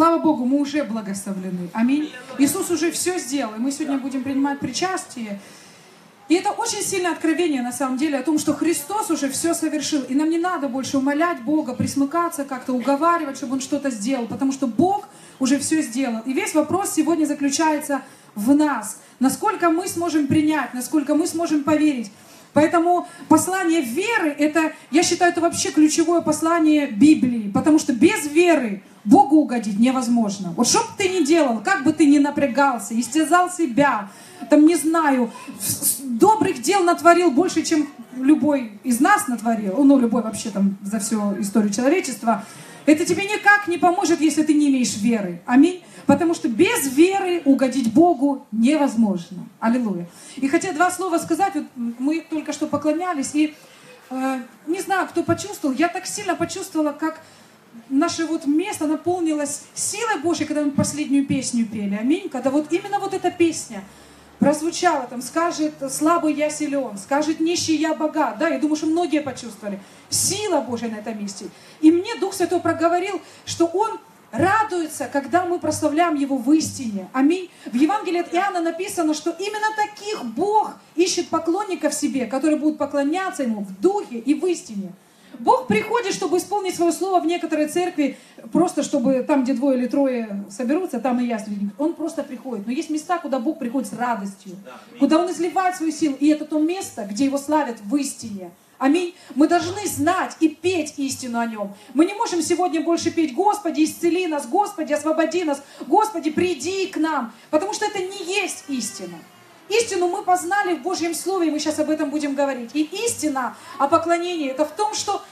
Слава Богу, мы уже благословлены. Аминь. Иисус уже все сделал. И мы сегодня будем принимать причастие. И это очень сильное откровение, на самом деле, о том, что Христос уже все совершил. И нам не надо больше умолять Бога, присмыкаться, как-то уговаривать, чтобы Он что-то сделал, потому что Бог уже все сделал. И весь вопрос сегодня заключается в нас. Насколько мы сможем принять, насколько мы сможем поверить. Поэтому послание веры, это, я считаю, это вообще ключевое послание Библии, потому что без веры Богу угодить невозможно. Вот что бы ты ни делал, как бы ты ни напрягался, истязал себя, там, не знаю, добрых дел натворил больше, чем любой из нас натворил, ну, любой вообще там за всю историю человечества, это тебе никак не поможет, если ты не имеешь веры. Аминь. Потому что без веры угодить Богу невозможно. Аллилуйя. И хотя два слова сказать, вот мы только что поклонялись, и э, не знаю, кто почувствовал, я так сильно почувствовала, как наше вот место наполнилось силой Божьей, когда мы последнюю песню пели. Аминь. Когда вот именно вот эта песня – прозвучало, там, скажет слабый я силен, скажет нищий я богат. Да, я думаю, что многие почувствовали. Сила Божья на этом месте. И мне Дух Святой проговорил, что Он радуется, когда мы прославляем Его в истине. Аминь. В Евангелии от Иоанна написано, что именно таких Бог ищет поклонников себе, которые будут поклоняться Ему в духе и в истине. Бог приходит, чтобы исполнить свое слово в некоторой церкви, просто чтобы там, где двое или трое соберутся, там и я среди Он просто приходит. Но есть места, куда Бог приходит с радостью, куда Он изливает свою силу. И это то место, где Его славят в истине. Аминь. Мы должны знать и петь истину о нем. Мы не можем сегодня больше петь «Господи, исцели нас», «Господи, освободи нас», «Господи, приди к нам», потому что это не есть истина. Истину мы познали в Божьем Слове, и мы сейчас об этом будем говорить. И истина о поклонении – это в том, что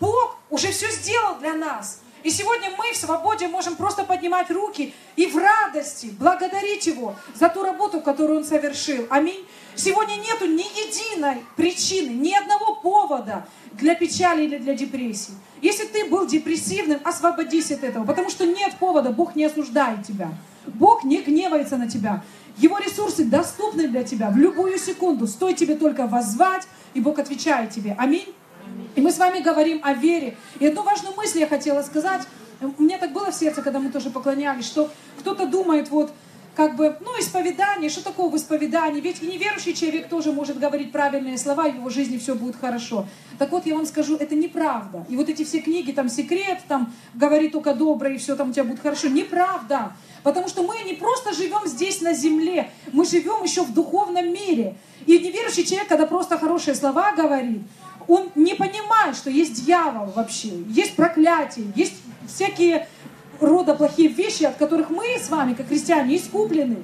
Бог уже все сделал для нас. И сегодня мы в свободе можем просто поднимать руки и в радости благодарить Его за ту работу, которую Он совершил. Аминь. Сегодня нету ни единой причины, ни одного повода для печали или для депрессии. Если ты был депрессивным, освободись от этого, потому что нет повода, Бог не осуждает тебя. Бог не гневается на тебя. Его ресурсы доступны для тебя в любую секунду. Стоит тебе только воззвать, и Бог отвечает тебе. Аминь. И мы с вами говорим о вере. И одну важную мысль я хотела сказать. Меня так было в сердце, когда мы тоже поклонялись, что кто-то думает, вот, как бы, ну, исповедание, что такое в исповедании? Ведь и неверующий человек тоже может говорить правильные слова, и в его жизни все будет хорошо. Так вот, я вам скажу, это неправда. И вот эти все книги, там, секрет, там, говори только доброе, и все там у тебя будет хорошо. Неправда. Потому что мы не просто живем здесь на земле, мы живем еще в духовном мире. И неверующий человек, когда просто хорошие слова говорит, он не понимает, что есть дьявол вообще, есть проклятие, есть всякие рода плохие вещи, от которых мы с вами, как христиане, искуплены.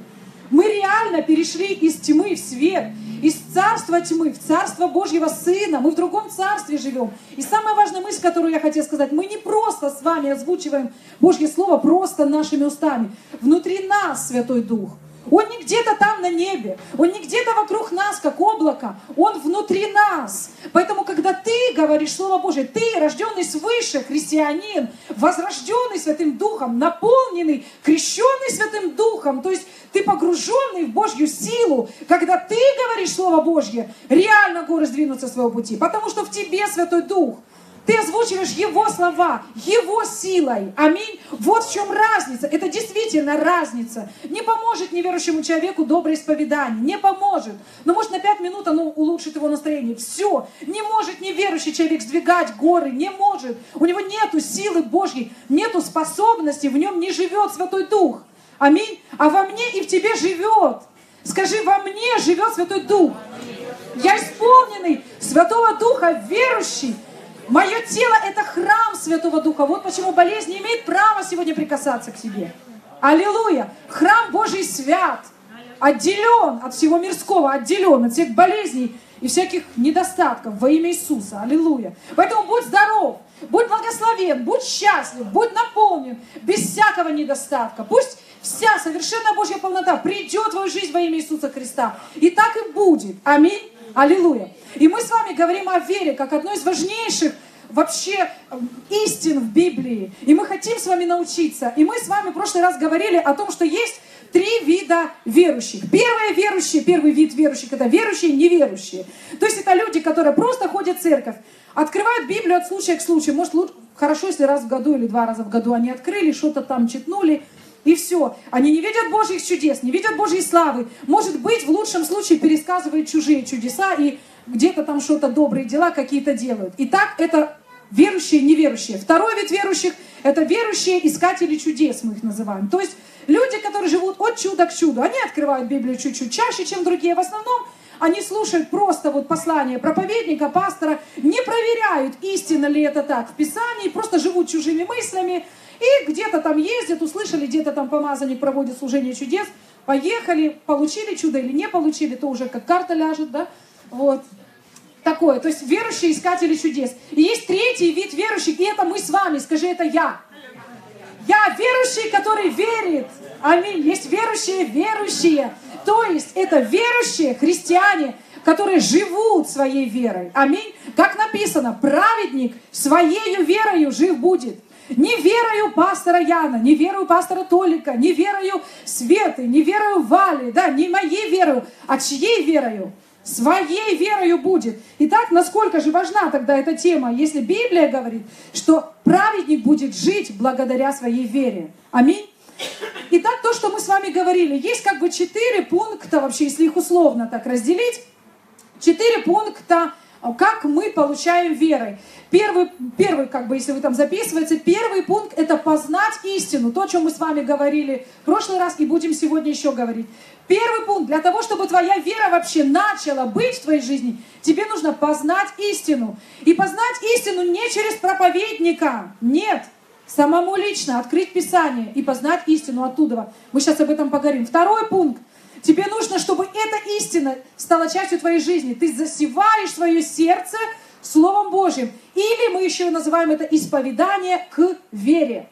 Мы реально перешли из тьмы в свет, из царства тьмы в царство Божьего Сына. Мы в другом царстве живем. И самая важная мысль, которую я хотела сказать, мы не просто с вами озвучиваем Божье Слово просто нашими устами. Внутри нас Святой Дух. Он не где-то там на небе, Он не где-то вокруг нас, как облако, Он внутри нас. Поэтому, когда ты говоришь Слово Божье, ты, рожденный свыше, христианин, возрожденный Святым Духом, наполненный, крещенный Святым Духом, то есть ты погруженный в Божью силу, когда ты говоришь Слово Божье, реально горы сдвинутся с своего пути, потому что в тебе Святой Дух – ты озвучиваешь Его слова, Его силой. Аминь. Вот в чем разница. Это действительно разница. Не поможет неверующему человеку доброе исповедание. Не поможет. Но может на пять минут оно улучшит его настроение. Все. Не может неверующий человек сдвигать горы. Не может. У него нету силы Божьей, нету способности, в нем не живет Святой Дух. Аминь. А во мне и в тебе живет. Скажи, во мне живет Святой Дух. Я исполненный Святого Духа, верующий. Мое тело – это храм Святого Духа. Вот почему болезнь не имеет права сегодня прикасаться к тебе. Аллилуйя! Храм Божий свят, отделен от всего мирского, отделен от всех болезней и всяких недостатков во имя Иисуса. Аллилуйя! Поэтому будь здоров, будь благословен, будь счастлив, будь наполнен, без всякого недостатка. Пусть вся совершенная Божья полнота придет в твою жизнь во имя Иисуса Христа. И так и будет. Аминь. Аллилуйя. И мы с вами говорим о вере как одной из важнейших вообще эм, истин в Библии. И мы хотим с вами научиться. И мы с вами в прошлый раз говорили о том, что есть три вида верующих. Первые верующие, первый вид верующих, это верующие и неверующие. То есть это люди, которые просто ходят в церковь, открывают Библию от случая к случаю. Может, хорошо, если раз в году или два раза в году они открыли, что-то там читнули, и все. Они не видят Божьих чудес, не видят Божьей славы. Может быть, в лучшем случае пересказывают чужие чудеса и где-то там что-то добрые дела какие-то делают. Итак, это верующие и неверующие. Второй вид верующих – это верующие искатели чудес, мы их называем. То есть люди, которые живут от чуда к чуду. Они открывают Библию чуть-чуть чаще, чем другие. В основном они слушают просто вот послание проповедника, пастора, не проверяют, истинно ли это так в Писании, просто живут чужими мыслями, и где-то там ездят, услышали, где-то там помазанник проводит служение чудес, поехали, получили чудо или не получили, то уже как карта ляжет, да, вот. Такое, то есть верующие искатели чудес. И есть третий вид верующих, и это мы с вами, скажи, это я. Я верующий, который верит. Аминь. Есть верующие, верующие. То есть это верующие христиане, которые живут своей верой. Аминь. Как написано, праведник своей верою жив будет. Не верою пастора Яна, не верою пастора Толика, не верою Светы, не верою Вали, да, не моей верою, а чьей верою? Своей верою будет. Итак, насколько же важна тогда эта тема, если Библия говорит, что праведник будет жить благодаря своей вере. Аминь. Итак, то, что мы с вами говорили, есть как бы четыре пункта, вообще, если их условно так разделить, четыре пункта, как мы получаем верой. Первый, первый, как бы, если вы там записываете, первый пункт – это познать истину. То, о чем мы с вами говорили в прошлый раз и будем сегодня еще говорить. Первый пункт. Для того, чтобы твоя вера вообще начала быть в твоей жизни, тебе нужно познать истину. И познать истину не через проповедника. Нет. Самому лично открыть Писание и познать истину оттуда. Мы сейчас об этом поговорим. Второй пункт. Тебе нужно, чтобы эта истина стала частью твоей жизни. Ты засеваешь свое сердце Словом Божьим. Или мы еще называем это исповедание к вере.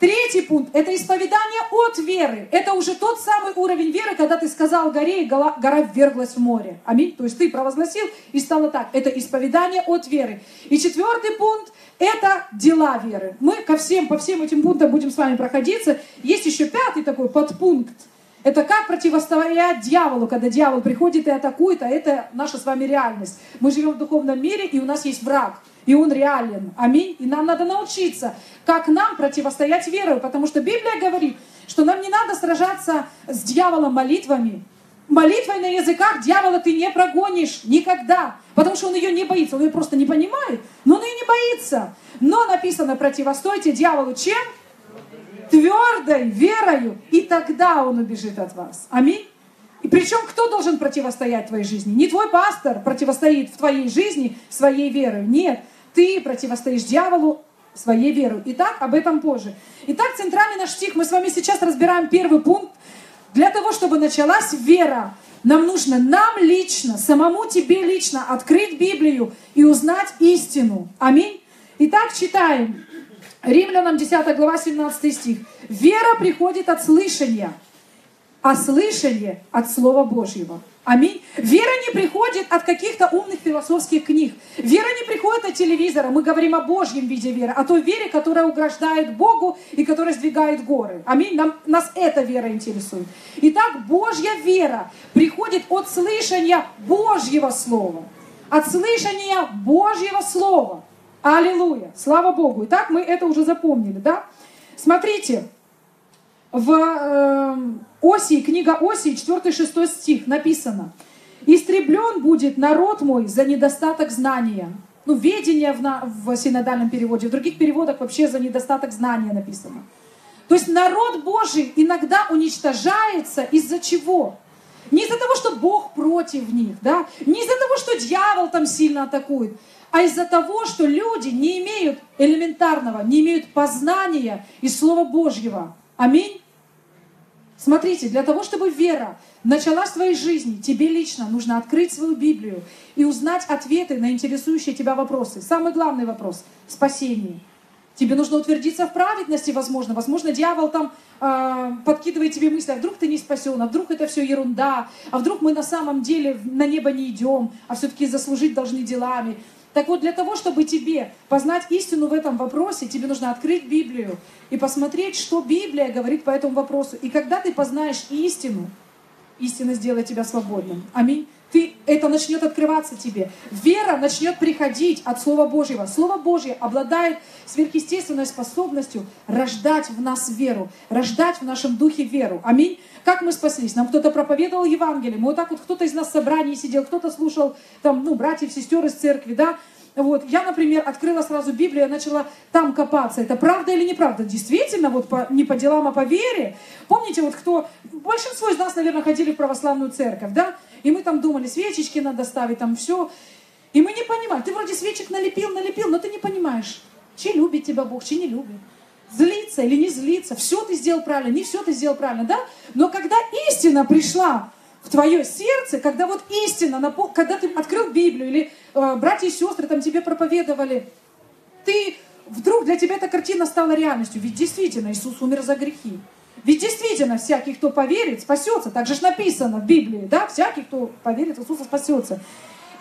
Третий пункт – это исповедание от веры. Это уже тот самый уровень веры, когда ты сказал горе, и гора, гора вверглась в море. Аминь. То есть ты провозгласил, и стало так. Это исповедание от веры. И четвертый пункт – это дела веры. Мы ко всем, по всем этим пунктам будем с вами проходиться. Есть еще пятый такой подпункт. Это как противостоять дьяволу, когда дьявол приходит и атакует, а это наша с вами реальность. Мы живем в духовном мире, и у нас есть враг, и он реален. Аминь. И нам надо научиться, как нам противостоять верой, потому что Библия говорит, что нам не надо сражаться с дьяволом молитвами. Молитвой на языках дьявола ты не прогонишь никогда, потому что он ее не боится, он ее просто не понимает, но он ее не боится. Но написано, противостойте дьяволу чем? Твердой верою, и тогда он убежит от вас. Аминь. И причем кто должен противостоять твоей жизни? Не твой пастор противостоит в твоей жизни своей верой. Нет, ты противостоишь дьяволу своей верой. Итак, об этом позже. Итак, центральный наш стих, мы с вами сейчас разбираем первый пункт. Для того, чтобы началась вера, нам нужно, нам лично, самому тебе лично открыть Библию и узнать истину. Аминь. Итак, читаем. Римлянам 10 глава 17 стих. Вера приходит от слышания, а слышание от Слова Божьего. Аминь. Вера не приходит от каких-то умных философских книг. Вера не приходит от телевизора. Мы говорим о Божьем виде веры, о той вере, которая угрожает Богу и которая сдвигает горы. Аминь. Нам, нас эта вера интересует. Итак, Божья вера приходит от слышания Божьего Слова. От слышания Божьего Слова. Аллилуйя! Слава Богу! Итак, мы это уже запомнили, да? Смотрите, в э, Осии, книга Осии, 4-6 стих написано. «Истреблен будет народ мой за недостаток знания». Ну, ведение в, в синодальном переводе, в других переводах вообще за недостаток знания написано. То есть народ Божий иногда уничтожается из-за чего? Не из-за того, что Бог против них, да? не из-за того, что дьявол там сильно атакует, а из-за того, что люди не имеют элементарного, не имеют познания и Слова Божьего. Аминь. Смотрите, для того, чтобы вера началась в твоей жизни, тебе лично нужно открыть свою Библию и узнать ответы на интересующие тебя вопросы. Самый главный вопрос – спасение. Тебе нужно утвердиться в праведности, возможно. Возможно, дьявол там э, подкидывает тебе мысли, а вдруг ты не спасен, а вдруг это все ерунда, а вдруг мы на самом деле на небо не идем, а все-таки заслужить должны делами. Так вот, для того, чтобы тебе познать истину в этом вопросе, тебе нужно открыть Библию и посмотреть, что Библия говорит по этому вопросу. И когда ты познаешь истину, истина сделает тебя свободным. Аминь. Ты, это начнет открываться тебе. Вера начнет приходить от Слова Божьего. Слово Божье обладает сверхъестественной способностью рождать в нас веру, рождать в нашем духе веру. Аминь. Как мы спаслись? Нам кто-то проповедовал Евангелие. Мы вот так вот, кто-то из нас в собрании сидел, кто-то слушал, там, ну, братьев, сестер из церкви, да, вот, я, например, открыла сразу Библию, начала там копаться. Это правда или неправда? Действительно, вот по, не по делам, а по вере. Помните, вот кто... Большинство из нас, наверное, ходили в православную церковь, да? И мы там думали, свечечки надо ставить, там все. И мы не понимали. Ты вроде свечек налепил, налепил, но ты не понимаешь, чи любит тебя Бог, чи не любит. Злиться или не злиться. Все ты сделал правильно, не все ты сделал правильно, да? Но когда истина пришла в твое сердце, когда вот истина, когда ты открыл Библию, или э, братья и сестры там тебе проповедовали, ты вдруг для тебя эта картина стала реальностью. Ведь действительно Иисус умер за грехи. Ведь действительно, всякий, кто поверит, спасется. Так же написано в Библии, да? Всякий, кто поверит Иисуса, спасется.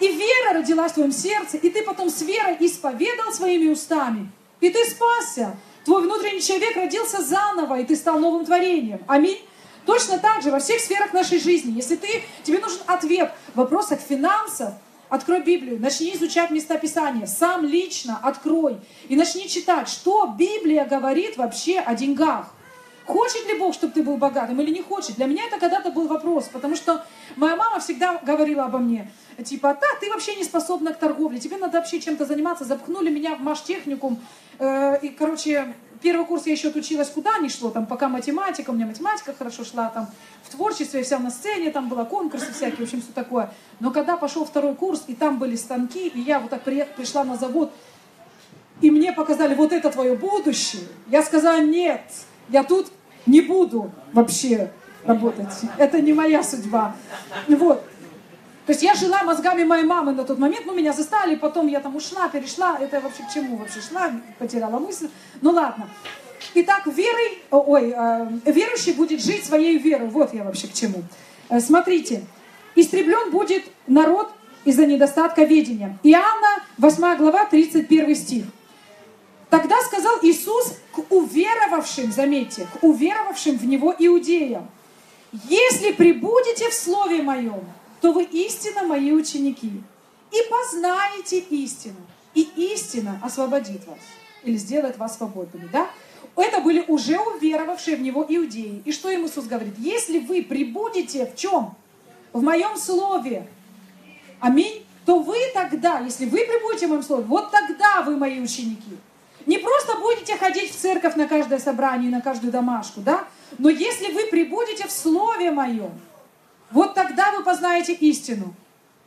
И вера родилась в твоем сердце, и ты потом с верой исповедал своими устами. И ты спасся. Твой внутренний человек родился заново, и ты стал новым творением. Аминь. Точно так же во всех сферах нашей жизни. Если ты, тебе нужен ответ в вопросах финансов, открой Библию, начни изучать места Писания, сам лично открой и начни читать, что Библия говорит вообще о деньгах. Хочет ли Бог, чтобы ты был богатым или не хочет? Для меня это когда-то был вопрос, потому что моя мама всегда говорила обо мне, типа, да, ты вообще не способна к торговле, тебе надо вообще чем-то заниматься. Запхнули меня в маштехникум, э, и, короче, первый курс я еще отучилась, куда ни шло, там, пока математика, у меня математика хорошо шла, там, в творчестве я вся на сцене, там было конкурсы всякие, в общем, все такое. Но когда пошел второй курс, и там были станки, и я вот так при, пришла на завод, и мне показали, вот это твое будущее, я сказала, нет, я тут не буду вообще работать. Это не моя судьба. Вот. То есть я жила мозгами моей мамы на тот момент, ну, меня застали, потом я там ушла, перешла, это вообще к чему вообще шла, потеряла мысль. Ну, ладно. Итак, верой, ой, э, верующий будет жить своей верой. Вот я вообще к чему. Э, смотрите, истреблен будет народ из-за недостатка ведения. Иоанна, 8 глава, 31 стих. Тогда сказал Иисус к уверовавшим, заметьте, к уверовавшим в Него иудеям, если прибудете в Слове Моем, то вы истинно мои ученики, и познаете истину, и истина освободит вас, или сделает вас свободными, да? Это были уже уверовавшие в Него иудеи. И что им Иисус говорит? Если вы прибудете в чем? В моем Слове, аминь, то вы тогда, если вы прибудете в моем Слове, вот тогда вы мои ученики. Не просто будете ходить в церковь на каждое собрание, на каждую домашку, да? Но если вы прибудете в Слове Моем, вот тогда вы познаете истину.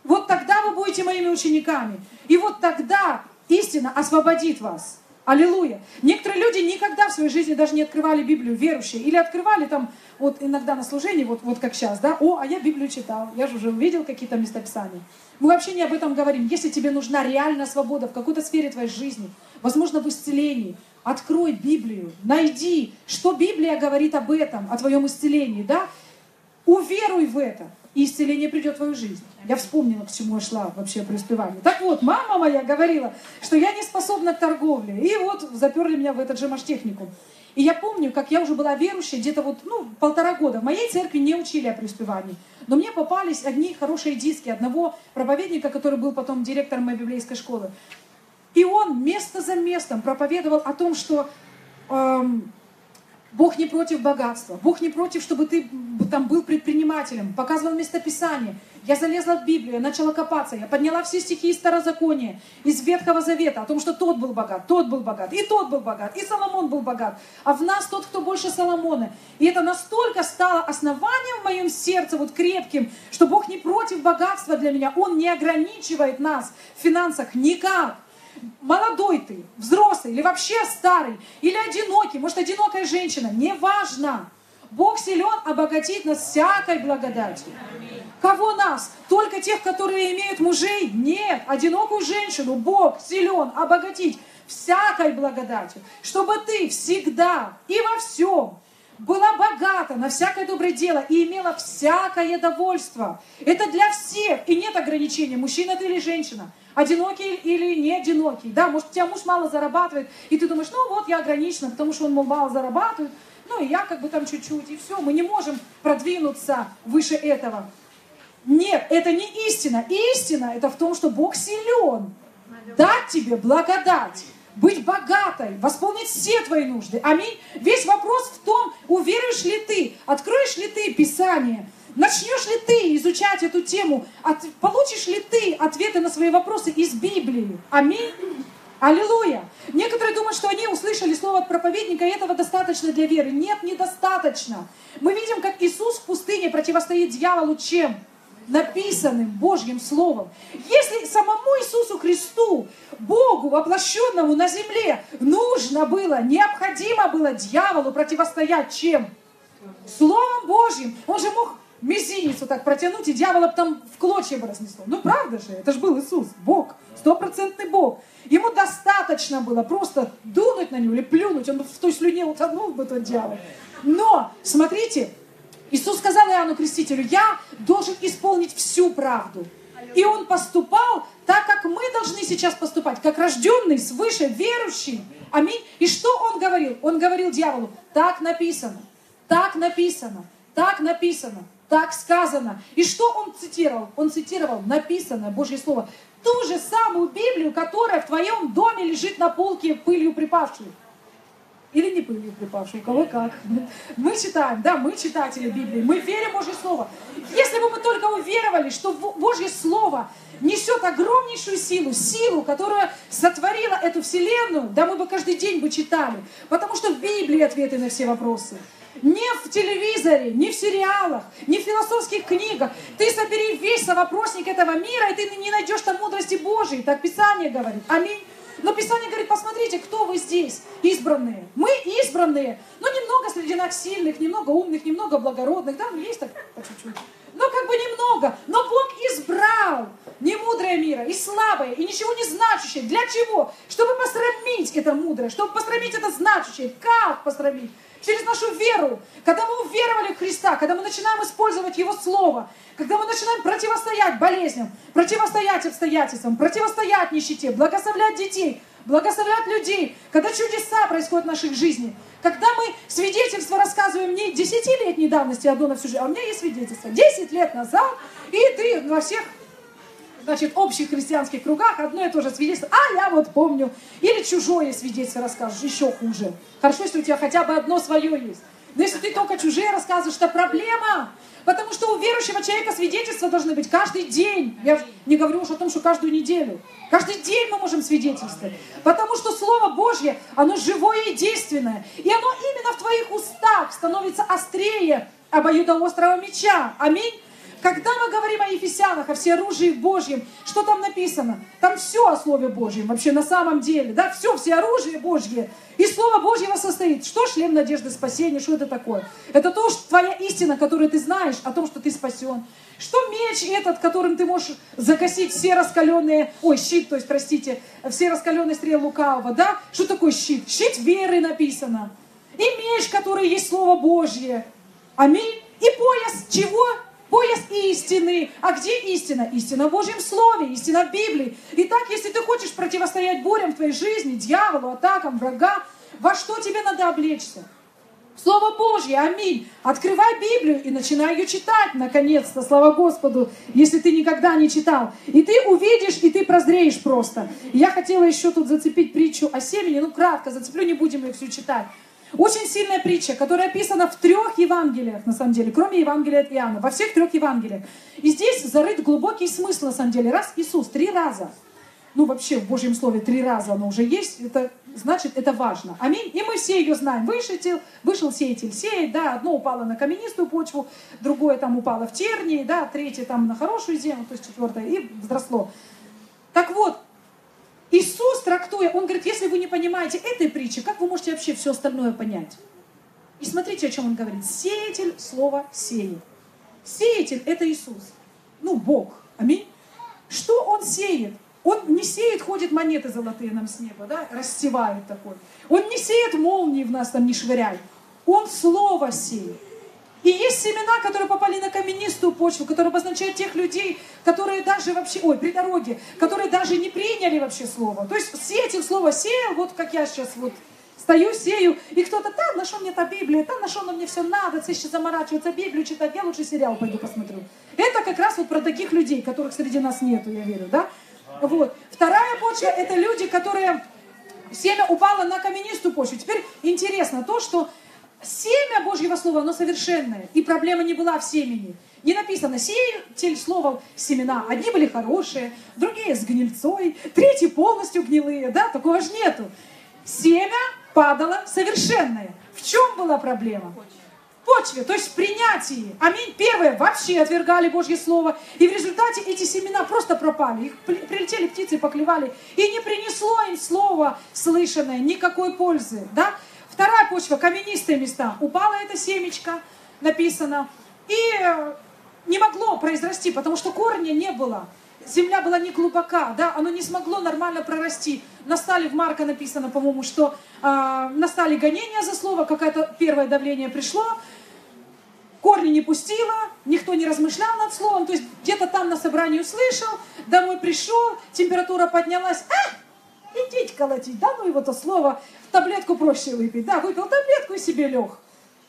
Вот тогда вы будете моими учениками. И вот тогда истина освободит вас. Аллилуйя. Некоторые люди никогда в своей жизни даже не открывали Библию, верующие. Или открывали там, вот иногда на служении, вот, вот как сейчас, да, о, а я Библию читал, я же уже увидел какие-то местописания. Мы вообще не об этом говорим. Если тебе нужна реальная свобода в какой-то сфере твоей жизни, возможно, в исцелении, открой Библию, найди, что Библия говорит об этом, о твоем исцелении, да? Уверуй в это, и исцеление придет в твою жизнь. Я вспомнила, к чему я шла вообще при успевании. Так вот, мама моя говорила, что я не способна к торговле. И вот заперли меня в этот же маштехникум. И я помню, как я уже была верующей, где-то вот, ну, полтора года. В моей церкви не учили о преуспевании. Но мне попались одни хорошие диски одного проповедника, который был потом директором моей библейской школы. И он место за местом проповедовал о том, что эм, Бог не против богатства. Бог не против, чтобы ты там был предпринимателем. Показывал местописание. Я залезла в Библию, я начала копаться. Я подняла все стихи из Старозакония, из Ветхого Завета, о том, что тот был богат, тот был богат, и тот был богат, и Соломон был богат. А в нас тот, кто больше Соломона. И это настолько стало основанием в моем сердце, вот крепким, что Бог не против богатства для меня. Он не ограничивает нас в финансах никак молодой ты, взрослый или вообще старый, или одинокий, может, одинокая женщина, неважно. Бог силен обогатить нас всякой благодатью. Кого нас? Только тех, которые имеют мужей? Нет. Одинокую женщину Бог силен обогатить всякой благодатью, чтобы ты всегда и во всем была богата на всякое доброе дело и имела всякое довольство. Это для всех, и нет ограничения, мужчина ты или женщина одинокий или не одинокий. Да, может, у тебя муж мало зарабатывает, и ты думаешь, ну вот я ограничена, потому что он, мол, мало зарабатывает, ну и я как бы там чуть-чуть, и все. Мы не можем продвинуться выше этого. Нет, это не истина. Истина это в том, что Бог силен. Дать тебе благодать быть богатой, восполнить все твои нужды. Аминь. Весь вопрос в том, уверуешь ли ты, откроешь ли ты Писание, начнешь ли ты изучать эту тему, от, получишь ли ты ответы на свои вопросы из Библии. Аминь. Аллилуйя! Некоторые думают, что они услышали слово от проповедника, и этого достаточно для веры. Нет, недостаточно. Мы видим, как Иисус в пустыне противостоит дьяволу чем? написанным Божьим Словом. Если самому Иисусу Христу, Богу, воплощенному на земле, нужно было, необходимо было дьяволу противостоять чем? Словом Божьим. Он же мог мизинец вот так протянуть, и дьявола там в клочья бы разнесло. Ну правда же, это же был Иисус, Бог, стопроцентный Бог. Ему достаточно было просто дунуть на него или плюнуть, он в той слюне утонул бы тот дьявол. Но, смотрите, Иисус сказал Иоанну Крестителю, я должен исполнить всю правду. И он поступал так, как мы должны сейчас поступать, как рожденный свыше, верующий. Аминь. И что он говорил? Он говорил дьяволу, так написано, так написано, так написано, так сказано. И что он цитировал? Он цитировал написанное Божье Слово ту же самую Библию, которая в твоем доме лежит на полке пылью припавшей. Или не пылью припавшей, у кого как. Мы читаем, да, мы читатели Библии, мы верим в Божье Слово. Если бы мы только уверовали, что Божье Слово несет огромнейшую силу, силу, которая сотворила эту вселенную, да мы бы каждый день бы читали, потому что в Библии ответы на все вопросы. Не в телевизоре, не в сериалах, не в философских книгах. Ты собери весь совопросник этого мира, и ты не найдешь там мудрости Божией. Так Писание говорит. Аминь. Но Писание говорит, посмотрите, кто вы здесь, избранные. Мы избранные. Ну, немного среди нас сильных, немного умных, немного благородных. Да, ну, есть так по чуть-чуть. Но как бы немного. Но Бог избрал не мудрое мира, и слабое, и ничего не значащее. Для чего? Чтобы посрамить это мудрое, чтобы посрамить это значащее. Как посрамить? Через нашу веру, когда мы уверовали в Христа, когда мы начинаем использовать Его Слово, когда мы начинаем противостоять болезням, противостоять обстоятельствам, противостоять нищете, благословлять детей, благословлять людей, когда чудеса происходят в нашей жизни, когда мы свидетельство рассказываем не десятилетней давности одно на всю жизнь, а у меня есть свидетельство. Десять лет назад, и ты во всех значит, общих христианских кругах одно и то же свидетельство. А, я вот помню. Или чужое свидетельство расскажешь, еще хуже. Хорошо, если у тебя хотя бы одно свое есть. Но если ты только чужие рассказываешь, это проблема. Потому что у верующего человека свидетельства должны быть каждый день. Я не говорю уж о том, что каждую неделю. Каждый день мы можем свидетельствовать. Потому что Слово Божье, оно живое и действенное. И оно именно в твоих устах становится острее обоюдоострого меча. Аминь. Когда мы говорим о Ефесянах, о всеоружии Божьем, что там написано? Там все о Слове Божьем, вообще на самом деле, да, все, все оружие Божье. И Слово Божьего состоит. Что шлем надежды спасения, что это такое? Это то, что твоя истина, которую ты знаешь, о том, что ты спасен. Что меч этот, которым ты можешь закосить все раскаленные, ой, щит, то есть, простите, все раскаленные стрелы лукавого, да? Что такое щит? Щит веры написано. И меч, который есть Слово Божье. Аминь. И пояс чего? Пояс истины. А где истина? Истина в Божьем Слове, истина в Библии. Итак, если ты хочешь противостоять бурям в твоей жизни, дьяволу, атакам, врага, во что тебе надо облечься? Слово Божье, аминь. Открывай Библию и начинай ее читать, наконец-то, слава Господу, если ты никогда не читал. И ты увидишь, и ты прозреешь просто. Я хотела еще тут зацепить притчу о семени, ну кратко зацеплю, не будем ее всю читать. Очень сильная притча, которая описана в трех Евангелиях, на самом деле, кроме Евангелия от Иоанна, во всех трех Евангелиях. И здесь зарыт глубокий смысл, на самом деле. Раз Иисус три раза, ну вообще в Божьем Слове три раза оно уже есть, это значит, это важно. Аминь. И мы все ее знаем. Вышел, вышел сеятель сеять, да, одно упало на каменистую почву, другое там упало в тернии, да, третье там на хорошую землю, то есть четвертое, и взросло. Так вот, Иисус, трактуя, Он говорит, если вы не понимаете этой притчи, как вы можете вообще все остальное понять? И смотрите, о чем Он говорит. Сеятель слово сеет. Сеятель – это Иисус. Ну, Бог. Аминь. Что Он сеет? Он не сеет, ходит монеты золотые нам с неба, да, рассевает такой. Он не сеет молнии в нас там, не швыряет. Он слово сеет. И есть семена, которые попали на каменистую почву, которые обозначают тех людей, которые даже вообще, ой, при дороге, которые даже не приняли вообще слово. То есть сеятель слово сеял, вот как я сейчас вот Стою, сею, и кто-то, да, на что мне та Библия, да, на что мне все надо, це еще заморачиваться, Библию читать, я лучше сериал пойду посмотрю. Это как раз вот про таких людей, которых среди нас нету, я верю, да? Вот. Вторая почва – это люди, которые семя упало на каменистую почву. Теперь интересно то, что семя Божьего Слова, оно совершенное. И проблема не была в семени. Не написано, сеятель слова семена. Одни были хорошие, другие с гнильцой, третьи полностью гнилые. Да, такого же нету. Семя падало совершенное. В чем была проблема? почве, то есть в принятии. Аминь. Первое, вообще отвергали Божье Слово. И в результате эти семена просто пропали. Их прилетели птицы, поклевали. И не принесло им Слово слышанное никакой пользы. Да? Вторая почва, каменистые места. Упала это семечко, написано. И э, не могло произрасти, потому что корня не было. Земля была не глубока, да, оно не смогло нормально прорасти. Настали в Марка написано, по-моему, что э, настали гонения за слово, какое-то первое давление пришло, корни не пустила, никто не размышлял над словом, то есть где-то там на собрании услышал, домой пришел, температура поднялась, а, идите колотить, да, ну его то слово, таблетку проще выпить, да, выпил таблетку и себе лег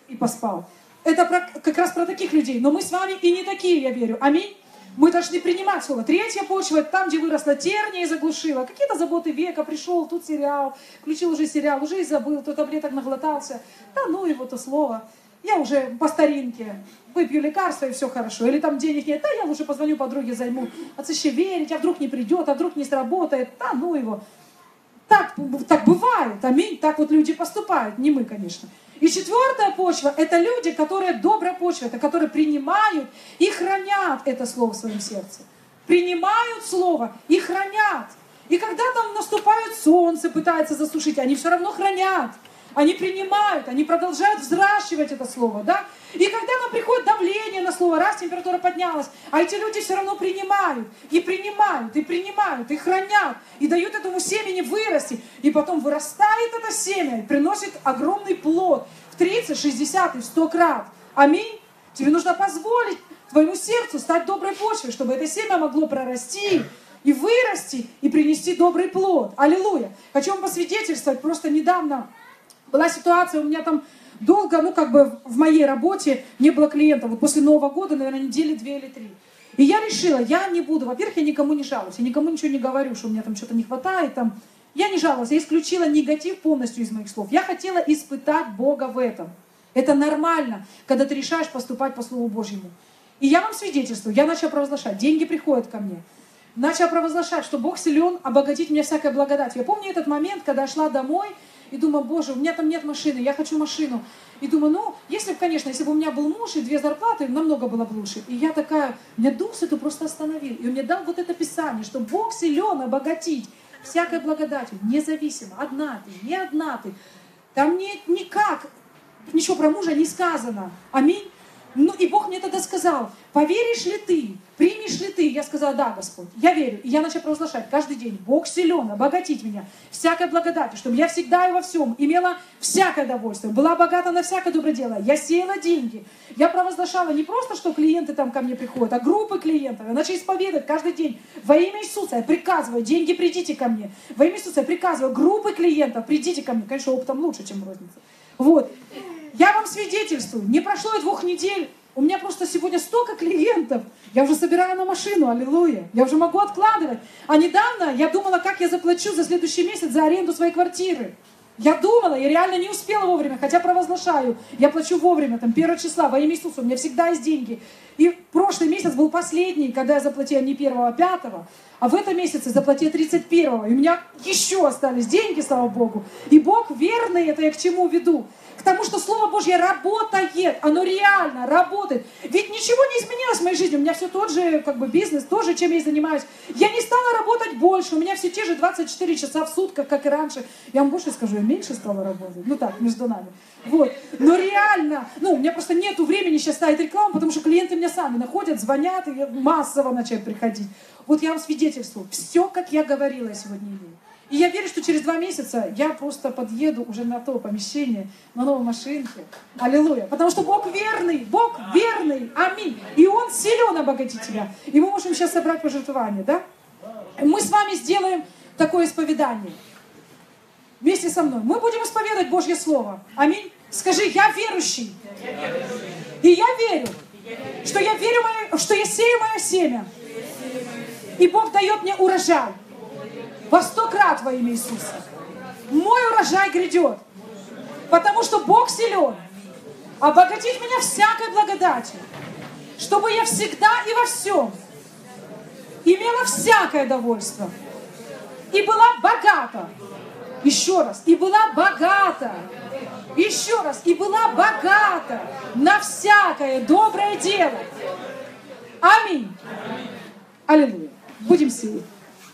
и поспал. Это про, как раз про таких людей, но мы с вами и не такие, я верю, аминь. Мы должны принимать слово. Третья почва, это там, где выросла терния и заглушила. Какие-то заботы века, пришел, тут сериал, включил уже сериал, уже и забыл, то таблеток наглотался. Да ну его то слово я уже по старинке выпью лекарства и все хорошо. Или там денег нет, да, я лучше позвоню подруге, займу. А еще верить, а вдруг не придет, а вдруг не сработает, да, ну его. Так, так бывает, аминь, так вот люди поступают, не мы, конечно. И четвертая почва – это люди, которые добрая почва, это которые принимают и хранят это слово в своем сердце. Принимают слово и хранят. И когда там наступает солнце, пытается засушить, они все равно хранят они принимают, они продолжают взращивать это слово, да? И когда нам приходит давление на слово, раз температура поднялась, а эти люди все равно принимают, и принимают, и принимают, и хранят, и дают этому семени вырасти, и потом вырастает это семя, и приносит огромный плод в 30, 60 и в 100 крат. Аминь. Тебе нужно позволить твоему сердцу стать доброй почвой, чтобы это семя могло прорасти, и вырасти, и принести добрый плод. Аллилуйя. Хочу вам посвидетельствовать, просто недавно была ситуация, у меня там долго, ну, как бы в моей работе не было клиентов. Вот после Нового года, наверное, недели две или три. И я решила, я не буду, во-первых, я никому не жалуюсь, я никому ничего не говорю, что у меня там что-то не хватает, там. Я не жаловалась, я исключила негатив полностью из моих слов. Я хотела испытать Бога в этом. Это нормально, когда ты решаешь поступать по Слову Божьему. И я вам свидетельствую, я начала провозглашать, деньги приходят ко мне. Начала провозглашать, что Бог силен обогатить меня всякой благодатью. Я помню этот момент, когда я шла домой, и думаю, боже, у меня там нет машины, я хочу машину. И думаю, ну, если бы, конечно, если бы у меня был муж и две зарплаты, намного было бы лучше. И я такая, меня Дух Святой просто остановил. И он мне дал вот это писание, что Бог силен обогатить всякой благодатью, независимо, одна ты, не одна ты. Там нет никак, ничего про мужа не сказано. Аминь. Ну и Бог мне тогда сказал, поверишь ли ты, примешь ли ты? Я сказала, да, Господь, я верю. И я начала провозглашать каждый день, Бог силен обогатить меня всякой благодатью, чтобы я всегда и во всем имела всякое довольствие, была богата на всякое доброе дело. Я сеяла деньги. Я провозглашала не просто, что клиенты там ко мне приходят, а группы клиентов. Я начала исповедовать каждый день. Во имя Иисуса я приказываю, деньги придите ко мне. Во имя Иисуса я приказываю, группы клиентов придите ко мне. Конечно, опытом лучше, чем розница. Вот. Я вам свидетельствую, не прошло и двух недель, у меня просто сегодня столько клиентов. Я уже собираю на машину, аллилуйя. Я уже могу откладывать. А недавно я думала, как я заплачу за следующий месяц за аренду своей квартиры. Я думала, я реально не успела вовремя, хотя провозглашаю. Я плачу вовремя, там, первого числа, во имя Иисуса, у меня всегда есть деньги. И прошлый месяц был последний, когда я заплатила не первого, а пятого. А в этом месяце заплатила 31-го. И у меня еще остались деньги, слава Богу. И Бог верный, это я к чему веду к тому, что Слово Божье работает, оно реально работает. Ведь ничего не изменилось в моей жизни, у меня все тот же как бы, бизнес, тоже чем я и занимаюсь. Я не стала работать больше, у меня все те же 24 часа в сутках, как и раньше. Я вам больше скажу, я меньше стала работать. Ну так, между нами. Вот. Но реально, ну, у меня просто нету времени сейчас ставить рекламу, потому что клиенты меня сами находят, звонят, и массово начать приходить. Вот я вам свидетельствую, все, как я говорила, сегодня. И я верю, что через два месяца я просто подъеду уже на то помещение, на новой машинке. Аллилуйя. Потому что Бог верный, Бог верный. Аминь. И Он силен обогатить тебя. И мы можем сейчас собрать пожертвование, да? Мы с вами сделаем такое исповедание. вместе со мной. Мы будем исповедовать Божье Слово. Аминь. Скажи, я верующий. И я верю, что я верю, что я сею мое семя. И Бог дает мне урожай. Во сто крат во имя Иисуса. Мой урожай грядет. Потому что Бог силен. Обогатить меня всякой благодатью. Чтобы я всегда и во всем имела всякое довольство. И была богата. Еще раз. И была богата. Еще раз. И была богата на всякое доброе дело. Аминь. Аллилуйя. Будем сидеть.